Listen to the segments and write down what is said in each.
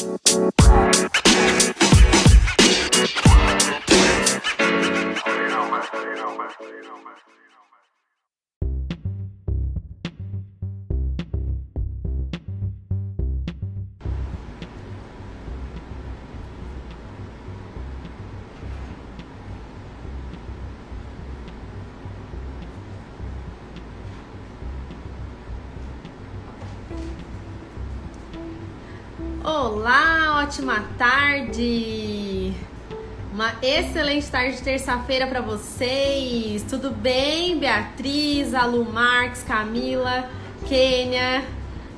Bye. Tarde! Uma excelente tarde de terça-feira para vocês. Tudo bem, Beatriz, Alu Marques, Camila, Kênia?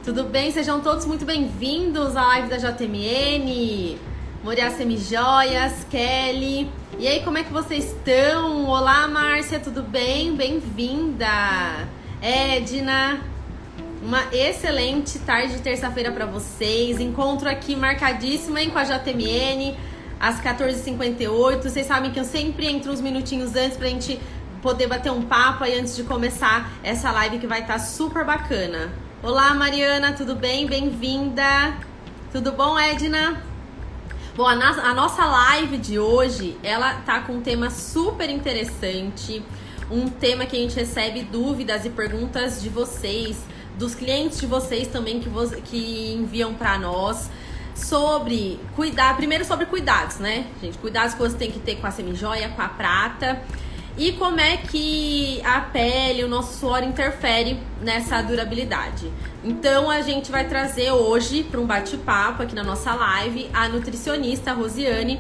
Tudo bem? Sejam todos muito bem-vindos à live da JMN. Moria Semijoias, Kelly. E aí, como é que vocês estão? Olá, Márcia, tudo bem? Bem-vinda. Edna, uma excelente tarde de terça-feira para vocês. Encontro aqui marcadíssimo hein, com a JMN às 14h58. Vocês sabem que eu sempre entro uns minutinhos antes pra gente poder bater um papo aí antes de começar essa live que vai estar tá super bacana. Olá, Mariana, tudo bem? Bem-vinda. Tudo bom, Edna? Bom, a, a nossa live de hoje, ela tá com um tema super interessante, um tema que a gente recebe dúvidas e perguntas de vocês dos clientes de vocês também que, vo que enviam para nós sobre cuidar, primeiro sobre cuidados, né, gente? Cuidados que você tem que ter com a semijoia, com a prata e como é que a pele, o nosso suor interfere nessa durabilidade. Então a gente vai trazer hoje para um bate-papo aqui na nossa live a nutricionista Rosiane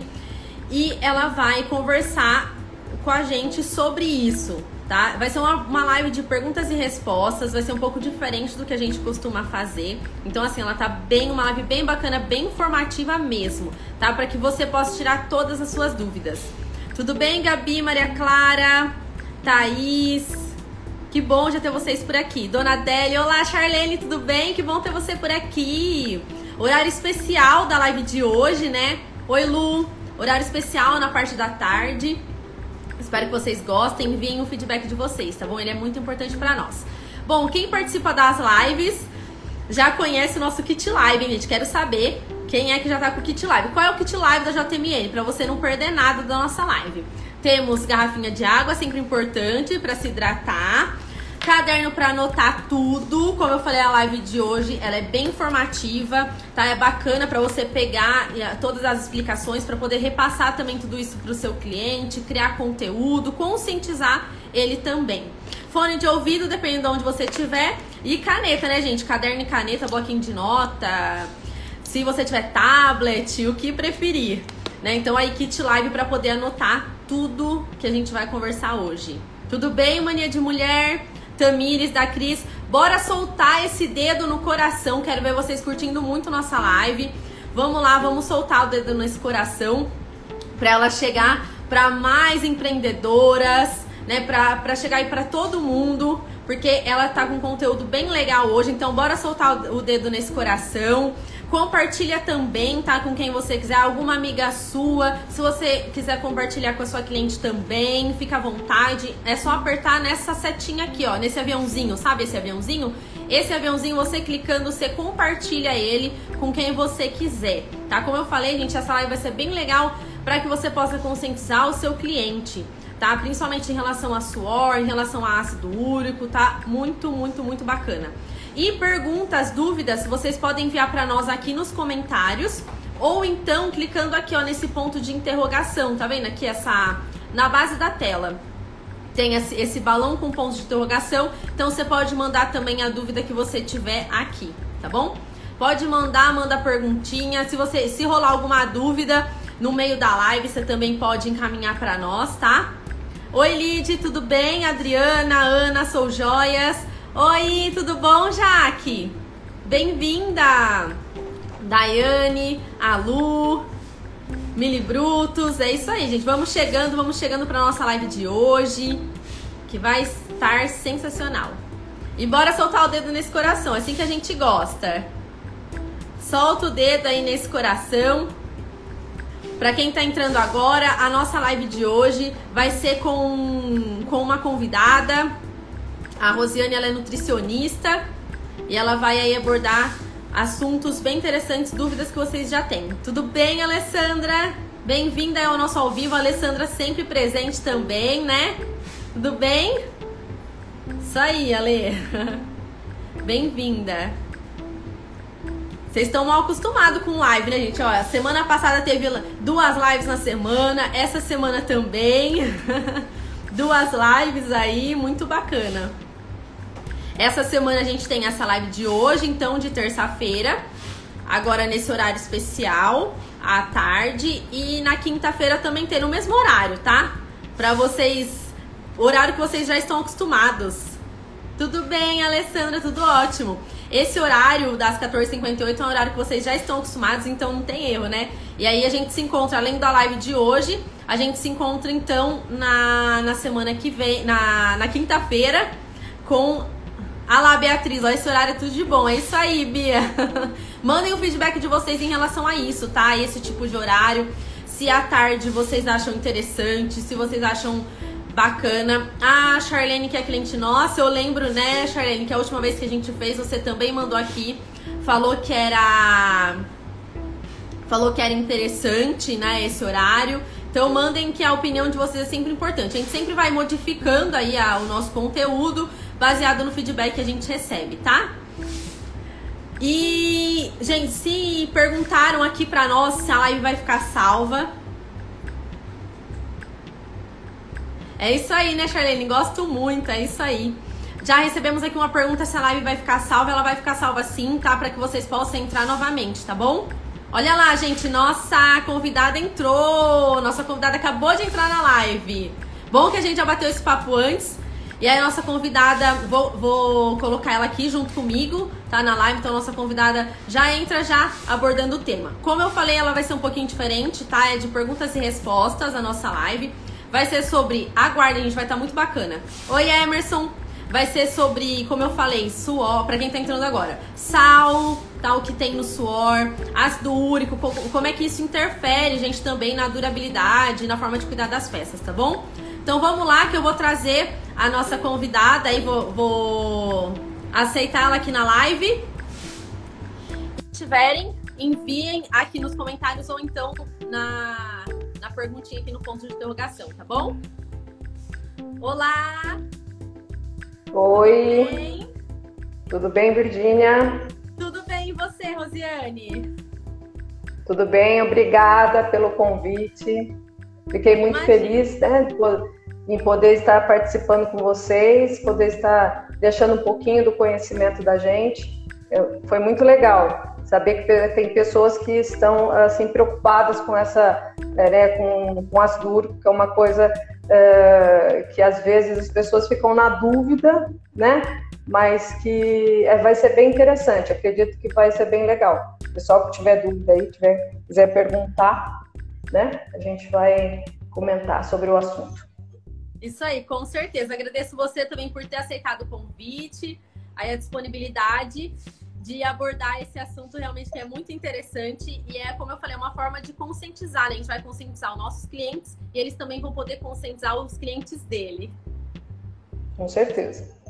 e ela vai conversar com a gente sobre isso, tá? Vai ser uma, uma live de perguntas e respostas, vai ser um pouco diferente do que a gente costuma fazer. Então, assim, ela tá bem, uma live bem bacana, bem informativa mesmo, tá? Para que você possa tirar todas as suas dúvidas. Tudo bem, Gabi, Maria Clara, Thaís? Que bom já ter vocês por aqui. Dona Adélia, olá, Charlene, tudo bem? Que bom ter você por aqui. Horário especial da live de hoje, né? Oi, Lu. Horário especial na parte da tarde. Espero que vocês gostem, enviem o feedback de vocês, tá bom? Ele é muito importante para nós. Bom, quem participa das lives já conhece o nosso kit live, gente. Quero saber quem é que já tá com o kit live. Qual é o kit live da JMN para você não perder nada da nossa live? Temos garrafinha de água, sempre importante para se hidratar. Caderno para anotar tudo. Como eu falei, a live de hoje ela é bem informativa, tá? É bacana para você pegar eh, todas as explicações para poder repassar também tudo isso para o seu cliente, criar conteúdo, conscientizar ele também. Fone de ouvido, dependendo de onde você tiver, e caneta, né, gente? Caderno e caneta, bloquinho de nota. Se você tiver tablet, o que preferir, né? Então aí kit live para poder anotar tudo que a gente vai conversar hoje. Tudo bem, mania de mulher? Tamires, da Cris. Bora soltar esse dedo no coração. Quero ver vocês curtindo muito nossa live. Vamos lá, vamos soltar o dedo nesse coração para ela chegar para mais empreendedoras, né? Para chegar aí para todo mundo, porque ela tá com conteúdo bem legal hoje. Então, bora soltar o dedo nesse coração. Compartilha também, tá? Com quem você quiser, alguma amiga sua. Se você quiser compartilhar com a sua cliente também, fica à vontade. É só apertar nessa setinha aqui, ó, nesse aviãozinho, sabe esse aviãozinho? Esse aviãozinho, você clicando, você compartilha ele com quem você quiser, tá? Como eu falei, gente, essa live vai ser bem legal para que você possa conscientizar o seu cliente, tá? Principalmente em relação a suor, em relação a ácido úrico, tá? Muito, muito, muito bacana. E perguntas, dúvidas, vocês podem enviar para nós aqui nos comentários ou então clicando aqui ó nesse ponto de interrogação, tá vendo aqui essa na base da tela. Tem esse, esse balão com pontos de interrogação, então você pode mandar também a dúvida que você tiver aqui, tá bom? Pode mandar, manda perguntinha. Se você se rolar alguma dúvida no meio da live, você também pode encaminhar para nós, tá? Oi, Lid, tudo bem? Adriana, Ana, sou joias. Oi, tudo bom, Jaque? Bem-vinda! Daiane, Alu, Mili Brutus, é isso aí, gente. Vamos chegando, vamos chegando para nossa live de hoje, que vai estar sensacional. E bora soltar o dedo nesse coração, é assim que a gente gosta. Solta o dedo aí nesse coração. Para quem tá entrando agora, a nossa live de hoje vai ser com, com uma convidada a Rosiane ela é nutricionista e ela vai aí abordar assuntos bem interessantes, dúvidas que vocês já têm. Tudo bem, Alessandra? Bem-vinda ao nosso ao vivo, a Alessandra sempre presente também, né? Tudo bem? Isso aí, Ale. Bem-vinda. Vocês estão mal acostumados com live, né, gente? Olha, semana passada teve duas lives na semana, essa semana também. duas lives aí, muito bacana. Essa semana a gente tem essa live de hoje, então, de terça-feira. Agora nesse horário especial, à tarde. E na quinta-feira também tem no mesmo horário, tá? Pra vocês. Horário que vocês já estão acostumados. Tudo bem, Alessandra, tudo ótimo. Esse horário das 14h58 é um horário que vocês já estão acostumados, então não tem erro, né? E aí a gente se encontra, além da live de hoje, a gente se encontra então na, na semana que vem, na, na quinta-feira, com a lá, Beatriz. Ó, esse horário é tudo de bom. É isso aí, Bia. Mandem o feedback de vocês em relação a isso, tá? Esse tipo de horário. Se à tarde vocês acham interessante, se vocês acham Bacana. A Charlene, que é cliente nossa, eu lembro, né, Charlene, que a última vez que a gente fez, você também mandou aqui, falou que era. Falou que era interessante, né, esse horário. Então mandem que a opinião de vocês é sempre importante. A gente sempre vai modificando aí a, o nosso conteúdo baseado no feedback que a gente recebe, tá? E, gente, se perguntaram aqui pra nós se a live vai ficar salva, É isso aí, né, Charlene? Gosto muito, é isso aí. Já recebemos aqui uma pergunta se a live vai ficar salva. Ela vai ficar salva sim, tá? Para que vocês possam entrar novamente, tá bom? Olha lá, gente, nossa convidada entrou. Nossa convidada acabou de entrar na live. Bom que a gente já bateu esse papo antes. E aí, a nossa convidada, vou, vou colocar ela aqui junto comigo, tá? Na live. Então, nossa convidada já entra já abordando o tema. Como eu falei, ela vai ser um pouquinho diferente, tá? É de perguntas e respostas a nossa live. Vai ser sobre. Aguardem, gente, vai estar tá muito bacana. Oi, Emerson. Vai ser sobre, como eu falei, suor, para quem tá entrando agora. Sal, tal, tá, que tem no suor, ácido úrico, como é que isso interfere, gente, também na durabilidade, na forma de cuidar das peças, tá bom? Então vamos lá que eu vou trazer a nossa convidada aí, vou, vou aceitar ela aqui na live. Se tiverem, enviem aqui nos comentários ou então na, na perguntinha aqui no ponto de interrogação, tá bom? Olá! Oi! Tudo bem, Tudo bem Virgínia? Tudo bem, e você, Rosiane? Tudo bem, obrigada pelo convite. Fiquei muito Imagina. feliz né, em poder estar participando com vocês, poder estar deixando um pouquinho do conhecimento da gente. Foi muito legal saber que tem pessoas que estão assim preocupadas com essa é, né, com, com ácido que é uma coisa é, que às vezes as pessoas ficam na dúvida, né? Mas que é, vai ser bem interessante. Acredito que vai ser bem legal. O pessoal que tiver dúvida aí, tiver, quiser perguntar, né? A gente vai comentar sobre o assunto. Isso aí, com certeza. Agradeço você também por ter aceitado o convite, aí a disponibilidade de abordar esse assunto realmente que é muito interessante e é, como eu falei, uma forma de conscientizar. Né? A gente vai conscientizar os nossos clientes e eles também vão poder conscientizar os clientes dele. Com certeza.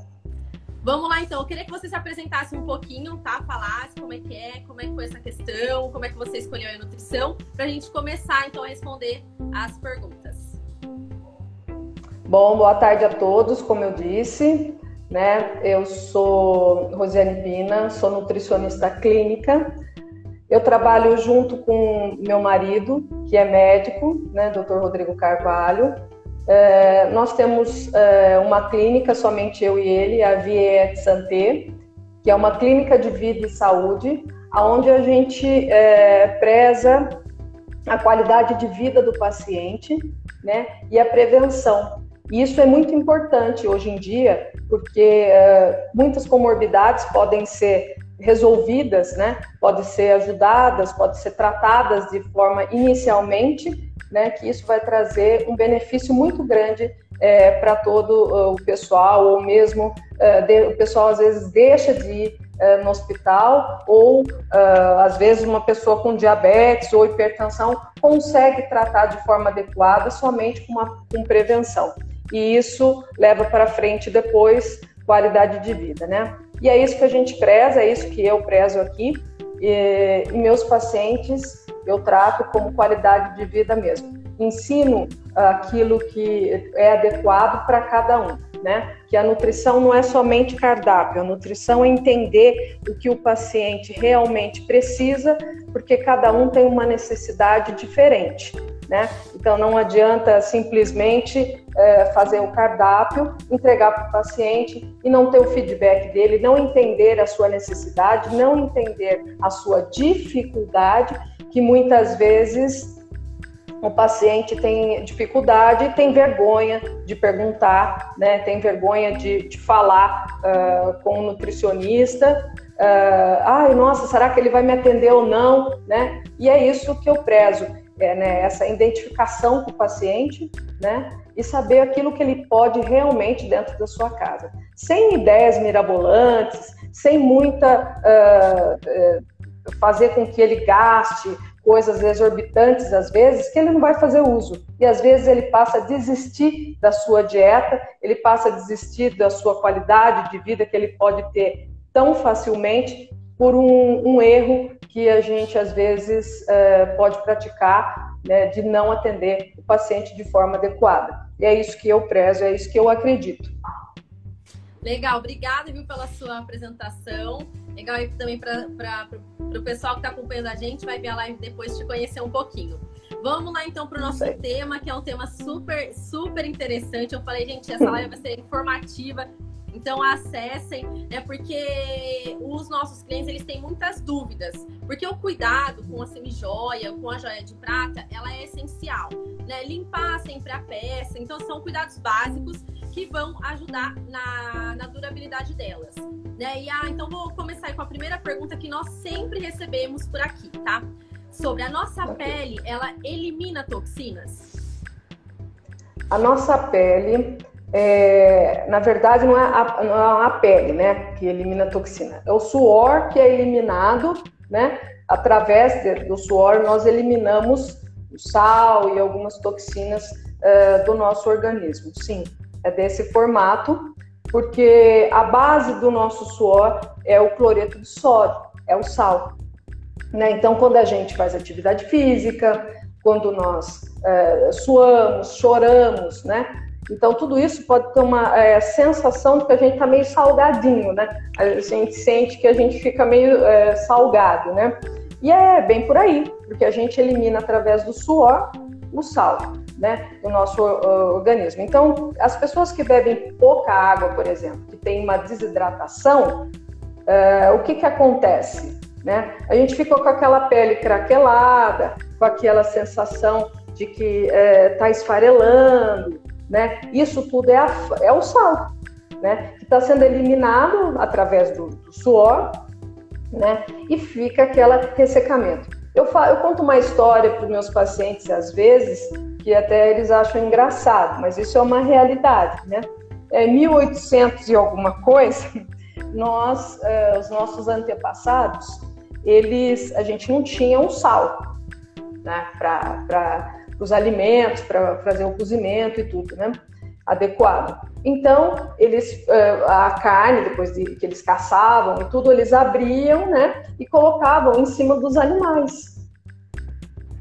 Vamos lá então, eu queria que você se apresentasse um pouquinho, tá? Falasse como é que é, como é que foi essa questão, como é que você escolheu a nutrição, para a gente começar então a responder as perguntas. Bom, boa tarde a todos, como eu disse. Né? Eu sou Rosiane Pina, sou nutricionista clínica. Eu trabalho junto com meu marido, que é médico, né, Dr. Rodrigo Carvalho. É, nós temos é, uma clínica, somente eu e ele, a Vie Santé, que é uma clínica de vida e saúde, onde a gente é, preza a qualidade de vida do paciente né, e a prevenção. Isso é muito importante hoje em dia, porque muitas comorbidades podem ser resolvidas, né? Podem ser ajudadas, podem ser tratadas de forma inicialmente, né? Que isso vai trazer um benefício muito grande é, para todo o pessoal, ou mesmo uh, de, o pessoal às vezes deixa de ir uh, no hospital, ou às vezes uma pessoa com diabetes ou hipertensão consegue tratar de forma adequada somente com, uma, com prevenção e isso leva para frente depois qualidade de vida, né? E é isso que a gente preza, é isso que eu prezo aqui, e, e meus pacientes eu trato como qualidade de vida mesmo. Ensino aquilo que é adequado para cada um, né? Que a nutrição não é somente cardápio, a nutrição é entender o que o paciente realmente precisa, porque cada um tem uma necessidade diferente. Né? Então não adianta simplesmente é, fazer o cardápio, entregar para o paciente e não ter o feedback dele, não entender a sua necessidade, não entender a sua dificuldade, que muitas vezes o paciente tem dificuldade tem vergonha de perguntar, né? tem vergonha de, de falar uh, com o nutricionista. Uh, Ai, nossa, será que ele vai me atender ou não? Né? E é isso que eu prezo, é, né? essa identificação com o paciente né? e saber aquilo que ele pode realmente dentro da sua casa. Sem ideias mirabolantes, sem muita. Uh, fazer com que ele gaste coisas exorbitantes às vezes que ele não vai fazer uso. E às vezes ele passa a desistir da sua dieta, ele passa a desistir da sua qualidade de vida que ele pode ter tão facilmente por um, um erro que a gente às vezes é, pode praticar né, de não atender o paciente de forma adequada. E é isso que eu prezo, é isso que eu acredito. Legal, obrigada viu, pela sua apresentação. Legal aí também para o pessoal que está acompanhando a gente, vai ver a live depois te conhecer um pouquinho. Vamos lá então para o nosso tema, que é um tema super, super interessante. Eu falei, gente, essa live vai ser informativa. Então acessem, né? Porque os nossos clientes eles têm muitas dúvidas, porque o cuidado com a semijoia, com a joia de prata, ela é essencial, né? Limpar sempre a peça, então são cuidados básicos que vão ajudar na, na durabilidade delas. Né? E ah, então vou começar com a primeira pergunta que nós sempre recebemos por aqui, tá? Sobre a nossa pele, ela elimina toxinas? A nossa pele, é, na verdade, não é, a, não é a pele, né, que elimina toxina. É o suor que é eliminado, né? Através do suor nós eliminamos o sal e algumas toxinas uh, do nosso organismo. Sim, desse formato, porque a base do nosso suor é o cloreto de sódio, é o sal. Né? Então, quando a gente faz atividade física, quando nós é, suamos, choramos, né? Então, tudo isso pode ter uma é, sensação de que a gente está meio salgadinho, né? A gente sente que a gente fica meio é, salgado, né? E é bem por aí, porque a gente elimina através do suor o sal né, do nosso uh, organismo. Então, as pessoas que bebem pouca água, por exemplo, que tem uma desidratação, uh, o que, que acontece? Né? A gente fica com aquela pele craquelada, com aquela sensação de que está eh, esfarelando, né? Isso tudo é, a, é o sal, né? Que está sendo eliminado através do, do suor, né? E fica aquele ressecamento. Eu, falo, eu conto uma história para os meus pacientes às vezes que até eles acham engraçado, mas isso é uma realidade, né? É 1800 e alguma coisa, nós, é, os nossos antepassados, eles, a gente não tinha um sal, né? Para os alimentos, para fazer o cozimento e tudo, né? Adequado. Então, eles, é, a carne, depois de, que eles caçavam e tudo, eles abriam, né? E colocavam em cima dos animais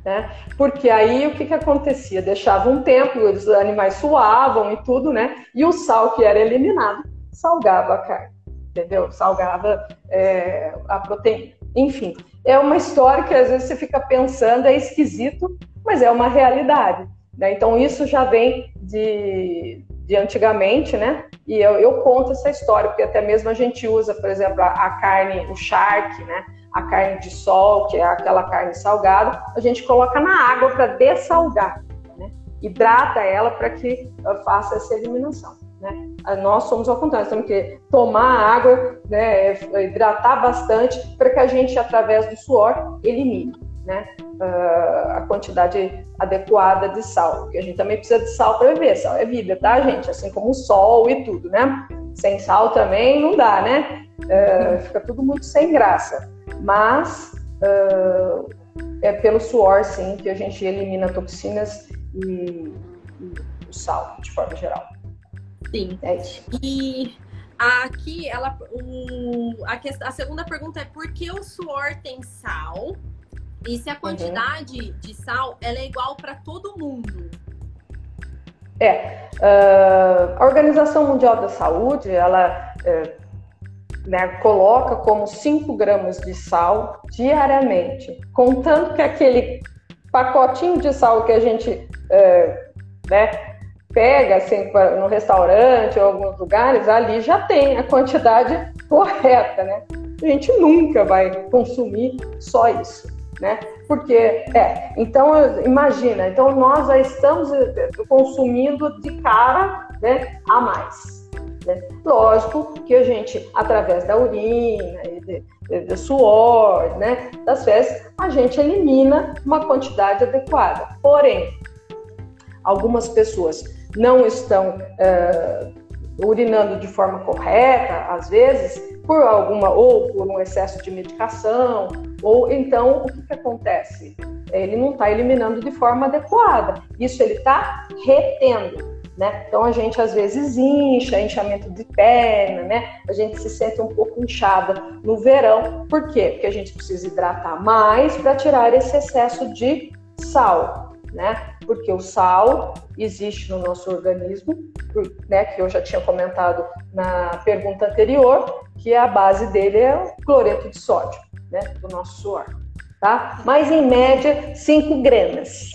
né? Porque aí o que, que acontecia? Deixava um tempo, os animais suavam e tudo, né? E o sal que era eliminado salgava a carne, entendeu? Salgava é, a proteína. Enfim, é uma história que às vezes você fica pensando, é esquisito, mas é uma realidade. Né? Então isso já vem de, de antigamente, né? E eu, eu conto essa história, porque até mesmo a gente usa, por exemplo, a, a carne, o charque, né? a carne de sol, que é aquela carne salgada, a gente coloca na água para dessalgar, né? hidrata ela para que faça essa eliminação. Né? Nós somos ao contrário, temos que tomar água, né, hidratar bastante para que a gente, através do suor, elimine né, a quantidade adequada de sal. Porque a gente também precisa de sal para viver. Sal é vida, tá, gente? Assim como o sol e tudo, né? Sem sal também não dá, né? Uh, fica tudo muito sem graça mas uh, é pelo suor, sim, que a gente elimina toxinas e, e o sal, de forma geral. Sim. É isso. E Aqui, ela, o, a, a segunda pergunta é por que o suor tem sal? E se a uhum. quantidade uhum. de sal ela é igual para todo mundo? É, uh, a Organização Mundial da Saúde, ela uh, né, coloca como 5 gramas de sal diariamente, contando que aquele pacotinho de sal que a gente uh, né, pega assim, no restaurante ou alguns lugares, ali já tem a quantidade correta, né? A gente nunca vai consumir só isso né? Porque, é, então imagina, então nós já estamos eh, consumindo de cara, né, a mais. Né? Lógico que a gente, através da urina, de suor, né, das fezes, a gente elimina uma quantidade adequada. Porém, algumas pessoas não estão uh, urinando de forma correta, às vezes, por alguma, ou por um excesso de medicação, ou então o que, que acontece? Ele não está eliminando de forma adequada. Isso ele está retendo. Né? Então a gente às vezes incha, inchamento de perna, né? A gente se sente um pouco inchada no verão. Por quê? Porque a gente precisa hidratar mais para tirar esse excesso de sal né? Porque o sal existe no nosso organismo, né? Que eu já tinha comentado na pergunta anterior, que a base dele é o cloreto de sódio, né? Do nosso suor, tá? Mas em média 5 gramas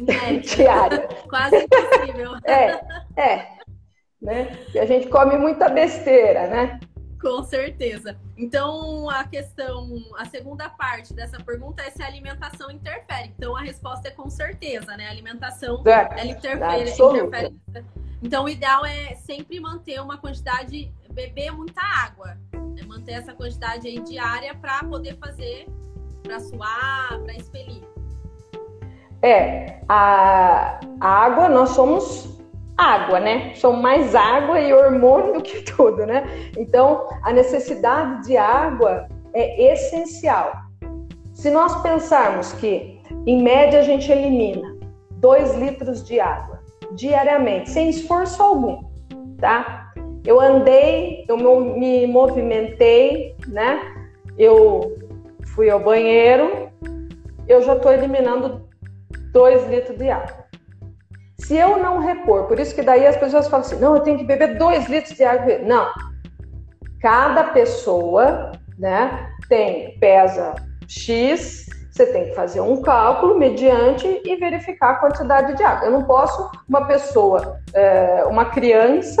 diária. Quase impossível. é, é. Né? E a gente come muita besteira, né? Com certeza. Então, a questão, a segunda parte dessa pergunta é se a alimentação interfere. Então, a resposta é com certeza, né? A alimentação, é, ela interfere, interfere. Então, o ideal é sempre manter uma quantidade, beber muita água. Né? Manter essa quantidade aí diária para poder fazer, para suar, para expelir. É, a, a água, nós somos água, né? São mais água e hormônio do que tudo, né? Então, a necessidade de água é essencial. Se nós pensarmos que, em média, a gente elimina 2 litros de água diariamente, sem esforço algum, tá? Eu andei, eu me movimentei, né? Eu fui ao banheiro, eu já estou eliminando 2 litros de água. Se eu não repor, por isso que daí as pessoas falam assim, não, eu tenho que beber dois litros de água. Não. Cada pessoa, né, tem, pesa X, você tem que fazer um cálculo mediante e verificar a quantidade de água. Eu não posso, uma pessoa, é, uma criança,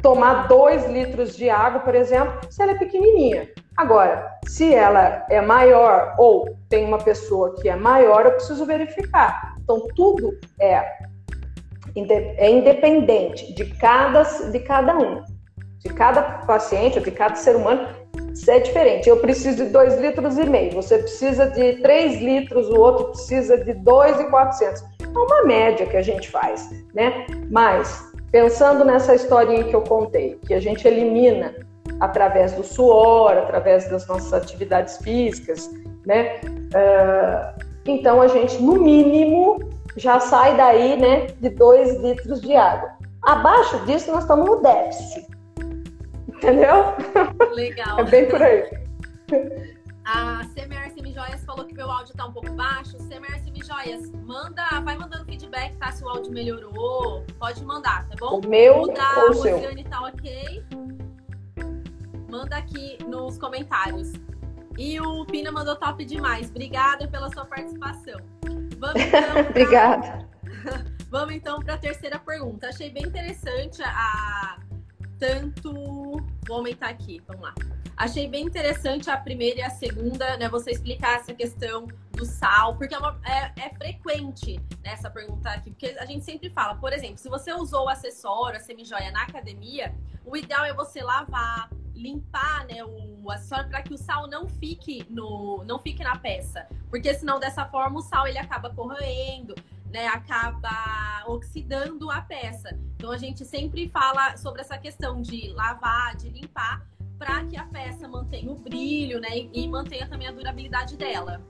tomar dois litros de água, por exemplo, se ela é pequenininha. Agora, se ela é maior ou tem uma pessoa que é maior, eu preciso verificar. Então, tudo é é independente de cada, de cada um, de cada paciente, de cada ser humano, é diferente. Eu preciso de 2 litros e meio, você precisa de 3 litros, o outro precisa de 2,400. É uma média que a gente faz, né? Mas, pensando nessa historinha que eu contei, que a gente elimina através do suor, através das nossas atividades físicas, né? Uh, então, a gente, no mínimo, já sai daí, né, de 2 litros de água. Abaixo disso, nós estamos no déficit. Entendeu? Legal. É bem por aí. A CMR Joias falou que meu áudio tá um pouco baixo. CMR Joias, manda, vai mandando feedback, tá? Se o áudio melhorou, pode mandar, tá bom? O meu o da ou Rosiane tá ok. Manda aqui nos comentários. E o Pina mandou top demais. Obrigada pela sua participação. Vamos então. Obrigada. Vamos então para a terceira pergunta. Achei bem interessante a tanto. Vou aumentar aqui, vamos lá. Achei bem interessante a primeira e a segunda, né? Você explicar essa questão do sal, porque é, uma, é, é frequente né, essa pergunta aqui, porque a gente sempre fala, por exemplo, se você usou o acessório, a semijoia na academia, o ideal é você lavar, limpar né, o acessório para que o sal não fique no não fique na peça, porque senão dessa forma o sal ele acaba corroendo, né, acaba oxidando a peça. Então a gente sempre fala sobre essa questão de lavar, de limpar, para que a peça mantenha o brilho, né, e, e mantenha também a durabilidade dela.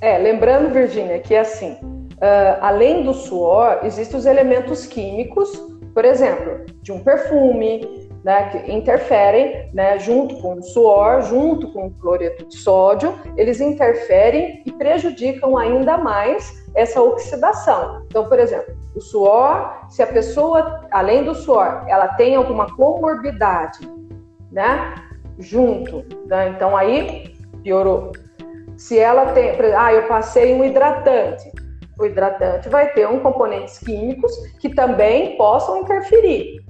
É, lembrando, Virginia, que assim, uh, além do suor, existem os elementos químicos, por exemplo, de um perfume, né, que interferem, né, junto com o suor, junto com o cloreto de sódio, eles interferem e prejudicam ainda mais essa oxidação. Então, por exemplo, o suor, se a pessoa, além do suor, ela tem alguma comorbidade, né, junto, né, então aí piorou. Se ela tem, ah, eu passei um hidratante, o hidratante vai ter um componentes químicos que também possam interferir.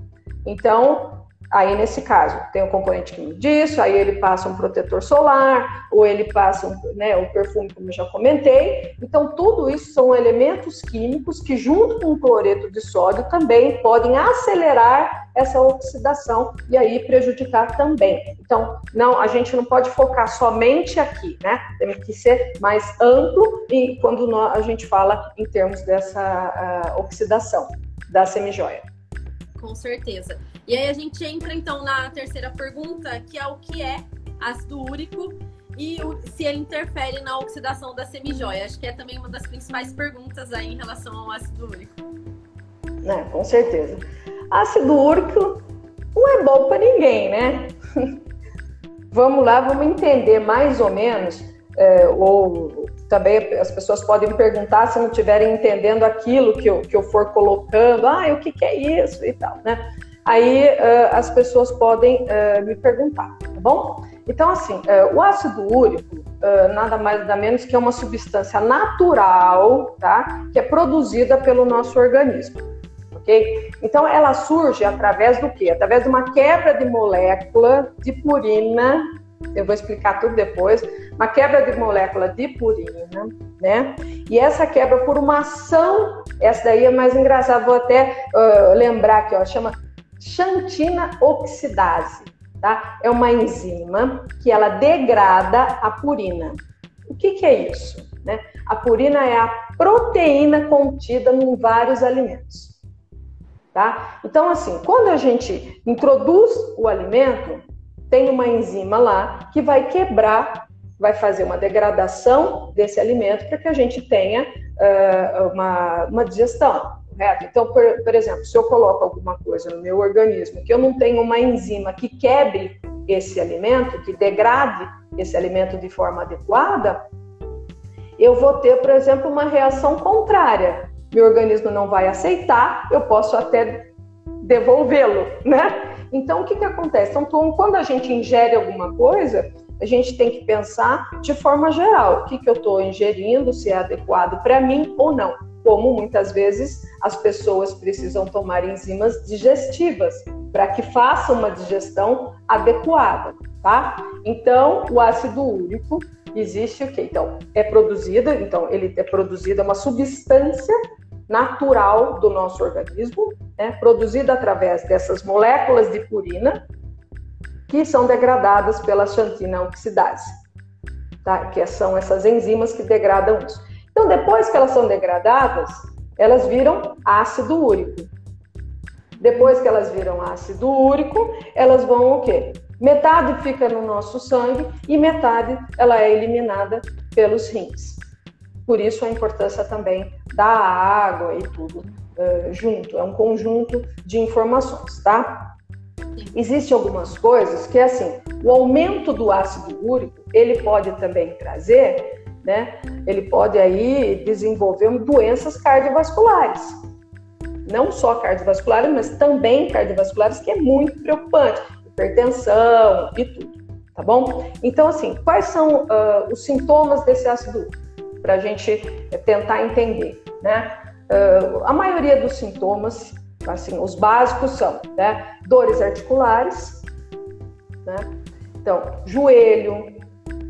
Então, Aí, nesse caso, tem o componente químico disso, aí ele passa um protetor solar, ou ele passa um, né, perfume, como eu já comentei. Então, tudo isso são elementos químicos que, junto com o cloreto de sódio, também podem acelerar essa oxidação e aí prejudicar também. Então, não, a gente não pode focar somente aqui, né? Tem que ser mais amplo e quando a gente fala em termos dessa uh, oxidação da semijoia. Com certeza. E aí a gente entra então na terceira pergunta, que é o que é ácido úrico e o, se ele interfere na oxidação da semijoia. Acho que é também uma das principais perguntas aí em relação ao ácido úrico. Com certeza. Ácido úrico não é bom para ninguém, né? vamos lá, vamos entender mais ou menos, é, ou também as pessoas podem perguntar se não estiverem entendendo aquilo que eu, que eu for colocando, ah, o que, que é isso e tal, né? Aí uh, as pessoas podem uh, me perguntar, tá bom? Então, assim, uh, o ácido úrico nada mais nada menos que é uma substância natural, tá? Que é produzida pelo nosso organismo, ok? Então, ela surge através do quê? Através de uma quebra de molécula de purina, eu vou explicar tudo depois, uma quebra de molécula de purina, né? E essa quebra por uma ação, essa daí é mais engraçada, vou até lembrar aqui, ó, chama xantina oxidase, tá? É uma enzima que ela degrada a purina. O que, que é isso? Né? A purina é a proteína contida em vários alimentos. Tá? Então, assim, quando a gente introduz o alimento, tem uma enzima lá que vai quebrar, vai fazer uma degradação desse alimento para que a gente tenha uh, uma, uma digestão correto? Então, por, por exemplo, se eu coloco alguma coisa no meu organismo que eu não tenho uma enzima que quebre esse alimento, que degrade esse alimento de forma adequada, eu vou ter, por exemplo, uma reação contrária. Meu organismo não vai aceitar, eu posso até devolvê-lo, né? Então, o que, que acontece? Então, quando a gente ingere alguma coisa, a gente tem que pensar de forma geral, o que, que eu estou ingerindo, se é adequado para mim ou não como muitas vezes as pessoas precisam tomar enzimas digestivas para que façam uma digestão adequada, tá? Então, o ácido úrico existe o que? Então, é produzido, então ele é produzido é uma substância natural do nosso organismo, né? Produzida através dessas moléculas de purina que são degradadas pela xantina oxidase, tá? Que são essas enzimas que degradam isso. Então, depois que elas são degradadas, elas viram ácido úrico. Depois que elas viram ácido úrico, elas vão o quê? Metade fica no nosso sangue e metade ela é eliminada pelos rins. Por isso a importância também da água e tudo uh, junto. É um conjunto de informações, tá? Existem algumas coisas que, assim, o aumento do ácido úrico, ele pode também trazer né? Ele pode aí desenvolver doenças cardiovasculares. Não só cardiovasculares, mas também cardiovasculares, que é muito preocupante. Hipertensão e tudo, tá bom? Então, assim, quais são uh, os sintomas desse ácido Para a gente eh, tentar entender, né? Uh, a maioria dos sintomas, assim, os básicos são, né? Dores articulares, né? Então, joelho,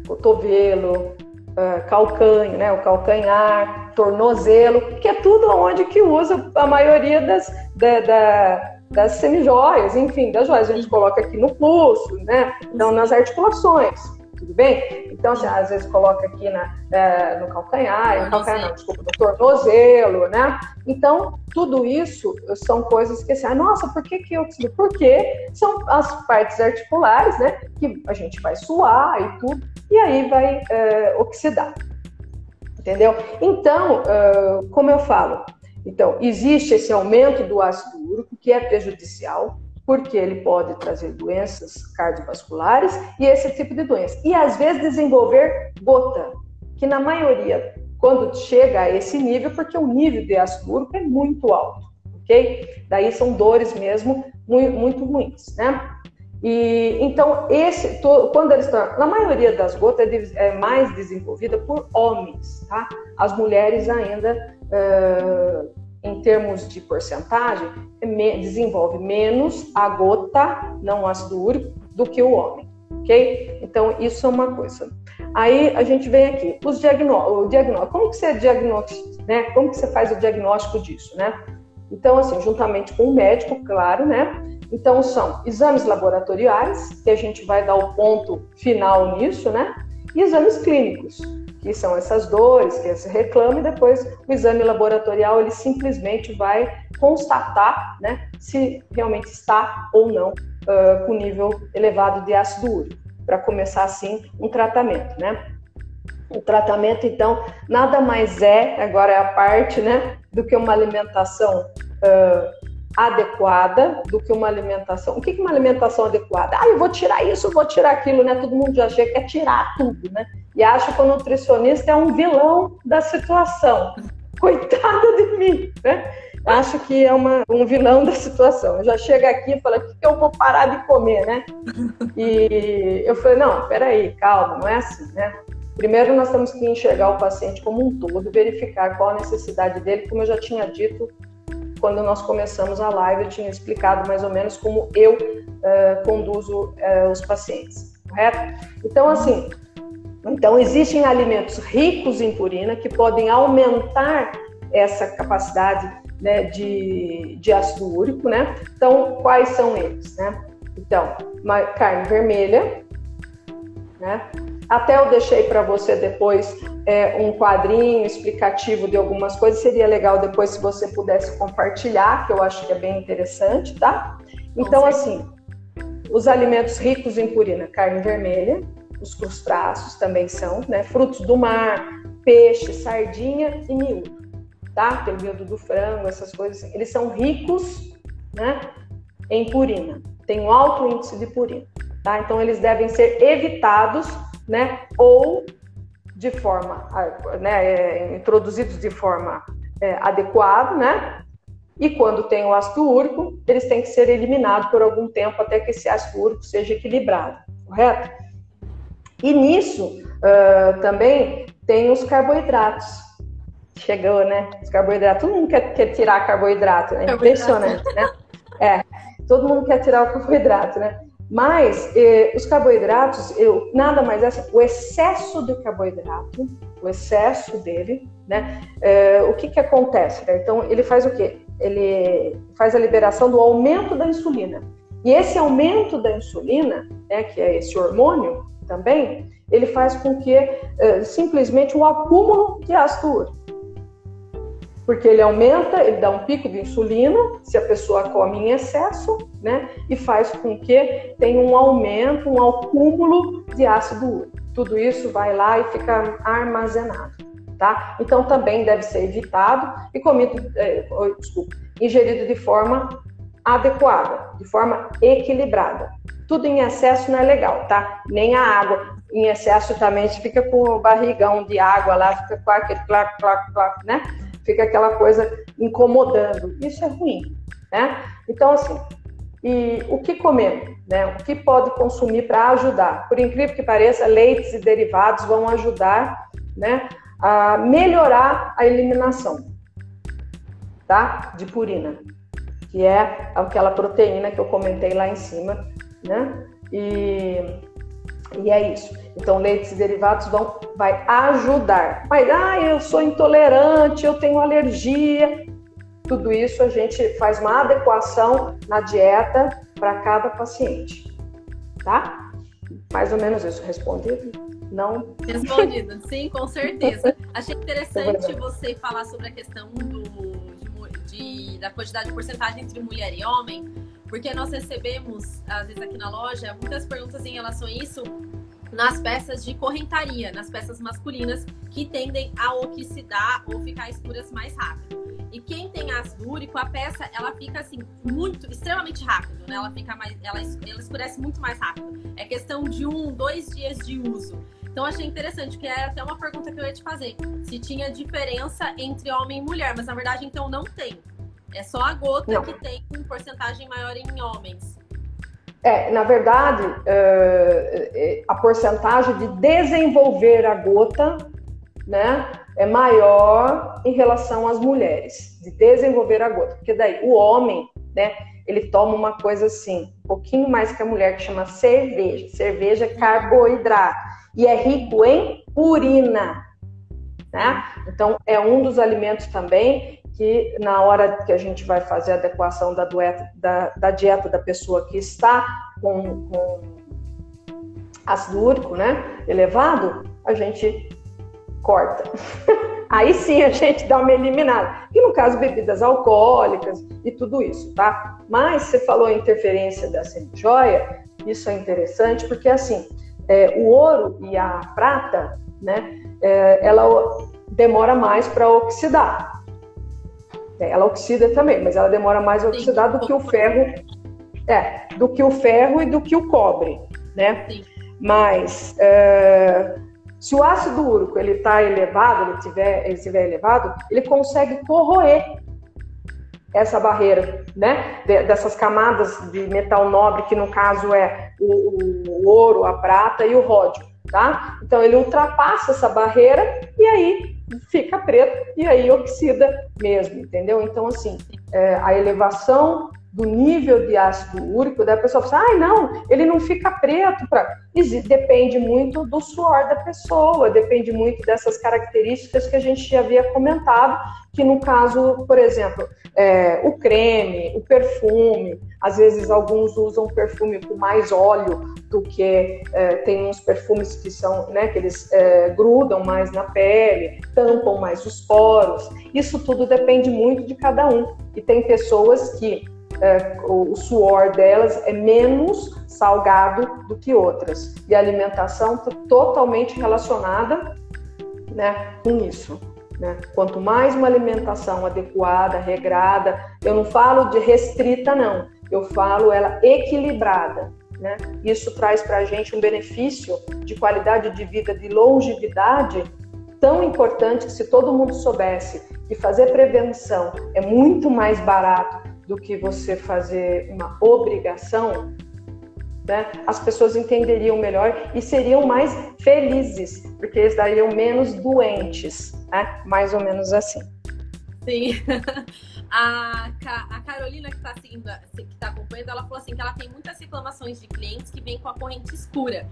cotovelo, uh, calcanho, né, o calcanhar, tornozelo, que é tudo onde que usa a maioria das, da, da, das semijoias, enfim, das joias. A gente coloca aqui no pulso, né, então nas articulações, tudo bem? Então, assim, às vezes coloca aqui na, uh, no calcanhar, no calcanhar não, desculpa, no tornozelo, né? Então, tudo isso são coisas que assim, ah, nossa, por que que eu Porque são as partes articulares, né, que a gente vai suar e tudo, e aí vai uh, oxidar. Entendeu? Então, uh, como eu falo, então, existe esse aumento do ácido úrico que é prejudicial, porque ele pode trazer doenças cardiovasculares e esse tipo de doença. E às vezes desenvolver gota, que na maioria, quando chega a esse nível, porque o nível de ácido úrico é muito alto, ok? Daí são dores mesmo muito, muito ruins, né? E então esse, quando eles estão, na maioria das gotas é, é mais desenvolvida por homens, tá? As mulheres ainda, em termos de porcentagem, me, desenvolve menos a gota, não ácido úrico, do que o homem, ok? Então isso é uma coisa. Aí a gente vem aqui, os o diagnóstico, como que você diagnóstico, né? Como que você faz o diagnóstico disso, né? Então assim, juntamente com o médico, claro, né? Então, são exames laboratoriais, que a gente vai dar o ponto final nisso, né? E exames clínicos, que são essas dores que se reclama, e depois o exame laboratorial ele simplesmente vai constatar né, se realmente está ou não uh, com nível elevado de ácido úrico, para começar assim um tratamento, né? O tratamento, então, nada mais é, agora é a parte, né, do que uma alimentação uh, adequada do que uma alimentação. O que é uma alimentação adequada? Ah, eu vou tirar isso, eu vou tirar aquilo, né? Todo mundo já chega quer tirar tudo, né? E acha que o nutricionista é um vilão da situação. Coitada de mim, né? Acho que é uma, um vilão da situação. Eu já chega aqui e fala, o que eu vou parar de comer, né? E eu falei, não, peraí, calma, não é assim, né? Primeiro, nós temos que enxergar o paciente como um todo, verificar qual a necessidade dele, como eu já tinha dito quando nós começamos a live, eu tinha explicado mais ou menos como eu uh, conduzo uh, os pacientes, correto? Então, assim, então existem alimentos ricos em purina que podem aumentar essa capacidade né, de, de ácido úrico, né? Então, quais são eles, né? Então, carne vermelha, né? Até eu deixei para você depois é, um quadrinho explicativo de algumas coisas. Seria legal depois se você pudesse compartilhar, que eu acho que é bem interessante, tá? Então, assim, os alimentos ricos em purina, carne vermelha, os crustáceos também são, né? Frutos do mar, peixe, sardinha e miúdo, tá? Aquele miúdo do frango, essas coisas, assim. eles são ricos, né? Em purina, tem um alto índice de purina, tá? Então, eles devem ser evitados né? Ou de forma, né, é, introduzidos de forma é, adequada, né? E quando tem o ácido úrico, eles têm que ser eliminados por algum tempo até que esse ácido úrico seja equilibrado, correto? E nisso uh, também tem os carboidratos. Chegou, né? Os carboidratos. Todo mundo quer, quer tirar carboidrato, né? Impressionante, né? É, todo mundo quer tirar o carboidrato, né? Mas eh, os carboidratos, eu, nada mais é o excesso de carboidrato, o excesso dele, né? Eh, o que que acontece? Né? Então ele faz o quê? Ele faz a liberação do aumento da insulina. E esse aumento da insulina, né, que é esse hormônio também, ele faz com que eh, simplesmente o acúmulo de ácido úrico porque ele aumenta, ele dá um pico de insulina se a pessoa come em excesso, né? E faz com que tenha um aumento, um acúmulo de ácido úrico. Tudo isso vai lá e fica armazenado, tá? Então também deve ser evitado e comido, é, desculpa, ingerido de forma adequada, de forma equilibrada. Tudo em excesso não é legal, tá? Nem a água. Em excesso também fica com o barrigão de água lá, fica com aquele clac, clac, clac, né? Fica aquela coisa incomodando. Isso é ruim, né? Então, assim, e o que comer, né? O que pode consumir para ajudar? Por incrível que pareça, leites e derivados vão ajudar, né, a melhorar a eliminação, tá? De purina, que é aquela proteína que eu comentei lá em cima, né? E, e é isso. Então, leites e derivados vão vai ajudar. Mas, ah, eu sou intolerante, eu tenho alergia. Tudo isso a gente faz uma adequação na dieta para cada paciente, tá? Mais ou menos isso. Respondido? Não? Respondido, sim, com certeza. Achei interessante você falar sobre a questão do, de, de, da quantidade de porcentagem entre mulher e homem, porque nós recebemos, às vezes aqui na loja, muitas perguntas em relação a isso, nas peças de correntaria, nas peças masculinas, que tendem a oxidar ou ficar escuras mais rápido. E quem tem ácido úrico, a peça ela fica assim muito, extremamente rápido, né? Ela fica mais, ela, ela escurece muito mais rápido. É questão de um, dois dias de uso. Então achei interessante, que é até uma pergunta que eu ia te fazer. Se tinha diferença entre homem e mulher, mas na verdade então não tem. É só a gota não. que tem uma porcentagem maior em homens. É, na verdade, é, a porcentagem de desenvolver a gota, né, é maior em relação às mulheres, de desenvolver a gota. Porque daí o homem, né, ele toma uma coisa assim, um pouquinho mais que a mulher, que chama cerveja. Cerveja é carboidrato e é rico em urina. Né? Então, é um dos alimentos também que, na hora que a gente vai fazer a adequação da, dueta, da, da dieta da pessoa que está com, com ácido úrico né, elevado, a gente corta. Aí sim a gente dá uma eliminada. E no caso, bebidas alcoólicas e tudo isso, tá? Mas você falou interferência da semijoia, isso é interessante porque assim, é, o ouro e a prata, né, é, ela demora mais para oxidar. É, ela oxida também, mas ela demora mais a oxidar do que o ferro, é, do que o ferro e do que o cobre, né? Sim. Mas é, se o ácido úrico ele está elevado, ele tiver, ele tiver elevado, ele consegue corroer essa barreira, né? dessas camadas de metal nobre, que no caso é o, o ouro, a prata e o ródio, tá? Então ele ultrapassa essa barreira e aí fica preto e aí oxida mesmo, entendeu? Então assim, é, a elevação do nível de ácido úrico, daí a pessoa fala, assim, ah, não, ele não fica preto. Pra... Depende muito do suor da pessoa, depende muito dessas características que a gente havia comentado, que no caso, por exemplo, é, o creme, o perfume, às vezes alguns usam perfume com mais óleo do que é, tem uns perfumes que são, né, que eles é, grudam mais na pele, tampam mais os poros. Isso tudo depende muito de cada um. E tem pessoas que é, o, suor delas é menos salgado do que outras. E a alimentação está totalmente relacionada né, com isso. Né? Quanto mais uma alimentação adequada, regrada, eu não falo de restrita, não, eu falo ela equilibrada. Né? Isso traz para a gente um benefício de qualidade de vida, de longevidade tão importante que se todo mundo soubesse que fazer prevenção é muito mais barato do que você fazer uma obrigação, né, as pessoas entenderiam melhor e seriam mais felizes, porque eles dariam menos doentes, né? mais ou menos assim. Sim. A, a Carolina que está que está acompanhando, ela falou assim que ela tem muitas reclamações de clientes que vêm com a corrente escura,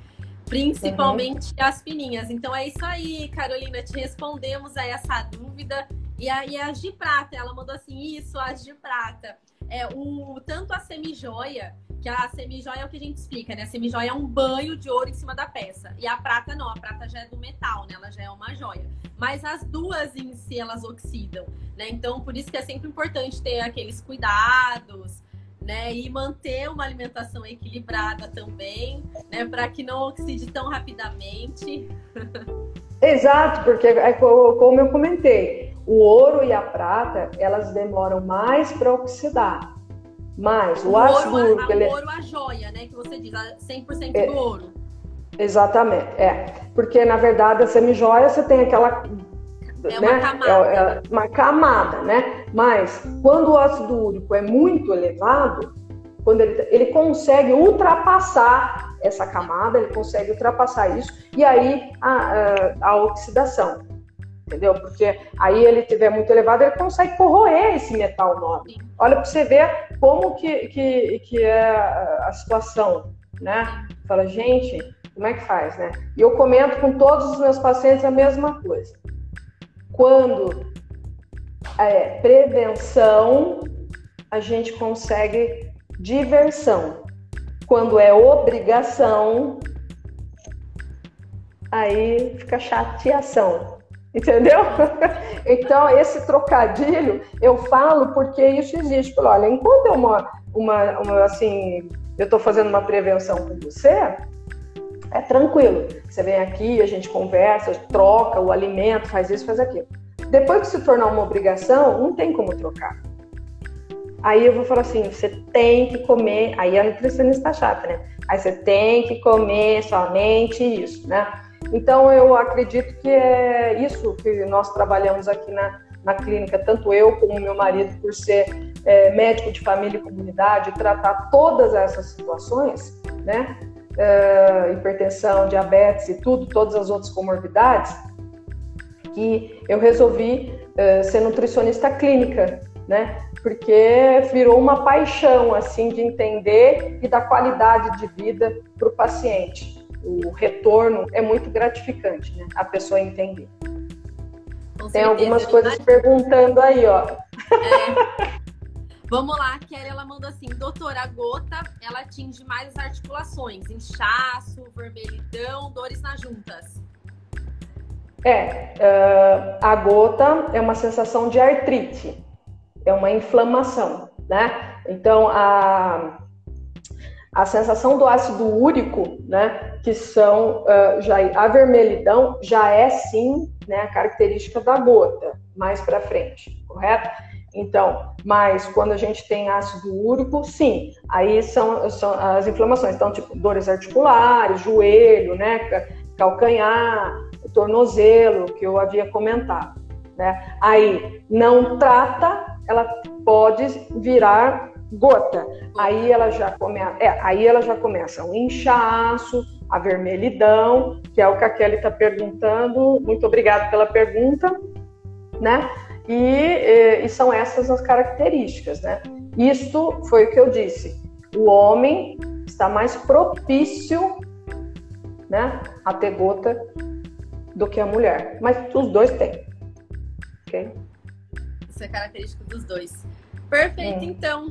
principalmente uhum. as fininhas. Então é isso aí, Carolina, te respondemos a essa dúvida. E aí a de prata, ela mandou assim, isso, as de prata. É, o, tanto a semijoia, que a semijoia é o que a gente explica, né? A semijoia é um banho de ouro em cima da peça. E a prata não, a prata já é do metal, né? Ela já é uma joia. Mas as duas em si, elas oxidam, né? Então, por isso que é sempre importante ter aqueles cuidados, né? E manter uma alimentação equilibrada também, né? Para que não oxide tão rapidamente. Exato, porque é como eu comentei, o ouro e a prata, elas demoram mais para oxidar. Mas o, o ácido ouro, úrico... A, ele... O ouro, a joia, né? Que você diz, 100% é, do ouro. Exatamente, é. Porque, na verdade, a semijoia, você tem aquela... É uma né? camada. É, é uma camada, né? Mas, quando o ácido úrico é muito elevado, quando ele, ele consegue ultrapassar essa camada, ele consegue ultrapassar isso, e aí a, a, a oxidação entendeu? Porque aí ele tiver muito elevado, ele consegue corroer esse metal nobre. Olha para você ver como que, que, que é a situação, né? Fala, gente, como é que faz, né? E eu comento com todos os meus pacientes a mesma coisa. Quando é prevenção, a gente consegue diversão. Quando é obrigação, aí fica chateação. Entendeu? Então, esse trocadilho eu falo porque isso existe. Olha, enquanto é uma, uma, uma assim, eu estou fazendo uma prevenção com você, é tranquilo. Você vem aqui, a gente conversa, troca o alimento, faz isso, faz aquilo. Depois que se tornar uma obrigação, não tem como trocar. Aí eu vou falar assim, você tem que comer, aí a nutricionista chata, né? Aí você tem que comer somente isso, né? Então eu acredito que é isso que nós trabalhamos aqui na, na clínica, tanto eu como meu marido, por ser é, médico de família e comunidade, tratar todas essas situações, né? É, hipertensão, diabetes e tudo, todas as outras comorbidades, que eu resolvi é, ser nutricionista clínica, né? Porque virou uma paixão, assim, de entender e dar qualidade de vida para o paciente. O retorno é muito gratificante, né? A pessoa entender. Tem algumas coisas perguntando aí, ó. É. Vamos lá, Kelly, ela mandou assim, doutora, a gota, ela atinge mais as articulações, inchaço, vermelhidão, dores nas juntas. É, uh, a gota é uma sensação de artrite, é uma inflamação, né? Então, a, a sensação do ácido úrico, né, que são uh, já a vermelhidão já é sim, né, a característica da gota mais para frente, correto? Então, mas quando a gente tem ácido úrico, sim, aí são, são as inflamações, então tipo dores articulares, joelho, né, calcanhar, tornozelo, que eu havia comentado, né? Aí não trata, ela pode virar gota. Aí ela já começa, é, aí ela já começa o inchaço, a vermelhidão, que é o que a Kelly está perguntando. Muito obrigada pela pergunta, né? E, e, são essas as características, né? Isto foi o que eu disse. O homem está mais propício, né, a ter gota do que a mulher, mas os dois têm, ok? Isso é característico dos dois. Perfeito, hum. então.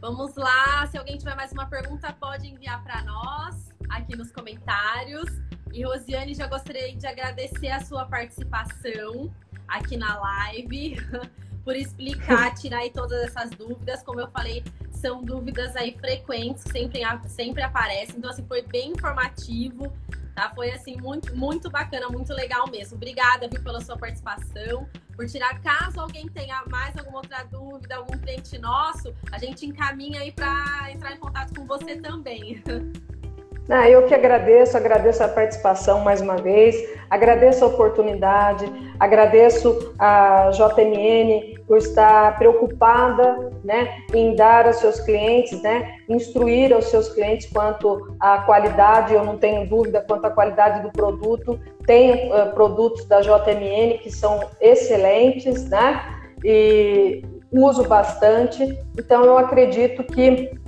Vamos lá. Se alguém tiver mais uma pergunta, pode enviar para nós aqui nos comentários. E Rosiane, já gostaria de agradecer a sua participação aqui na live, por explicar, tirar aí todas essas dúvidas. Como eu falei, são dúvidas aí frequentes, sempre, sempre aparecem. Então, assim, foi bem informativo. Tá? Foi assim muito, muito bacana, muito legal mesmo. Obrigada, viu, pela sua participação, por tirar. Caso alguém tenha mais alguma outra dúvida, algum cliente nosso, a gente encaminha aí para entrar em contato com você também. Ah, eu que agradeço, agradeço a participação mais uma vez, agradeço a oportunidade, agradeço a JMN por estar preocupada né, em dar aos seus clientes, né, instruir aos seus clientes quanto à qualidade, eu não tenho dúvida quanto à qualidade do produto. Tenho uh, produtos da JMN que são excelentes, né, e uso bastante, então eu acredito que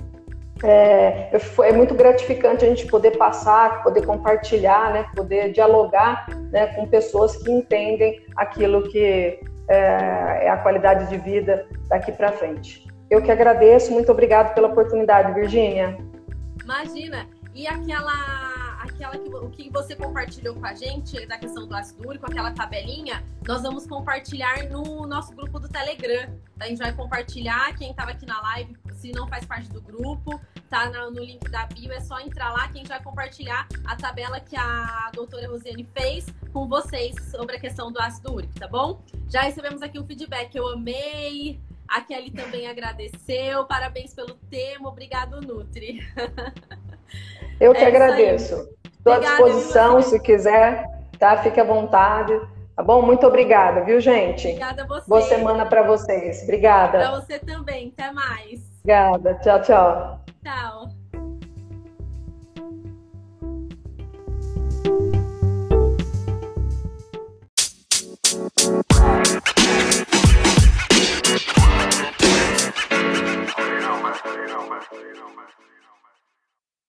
é, é, muito gratificante a gente poder passar, poder compartilhar, né, poder dialogar né, com pessoas que entendem aquilo que é, é a qualidade de vida daqui para frente. Eu que agradeço, muito obrigado pela oportunidade, Virgínia. Imagina, e aquela aquela que, o que você compartilhou com a gente da questão do ácido úrico, aquela tabelinha, nós vamos compartilhar no nosso grupo do Telegram. A gente vai compartilhar, quem estava aqui na live, se não faz parte do grupo, tá no link da bio, é só entrar lá que a gente vai compartilhar a tabela que a doutora Rosiane fez com vocês sobre a questão do ácido úrico, tá bom? Já recebemos aqui um feedback, eu amei, a Kelly também agradeceu, parabéns pelo tema, obrigado Nutri. Eu que é agradeço. Estou à disposição, se quiser, tá? Fique à vontade. Tá bom? Muito obrigada, viu, gente? Obrigada a você. Boa semana para vocês. Obrigada. Para você também. Até mais. Obrigada. Tchau, tchau. Tchau.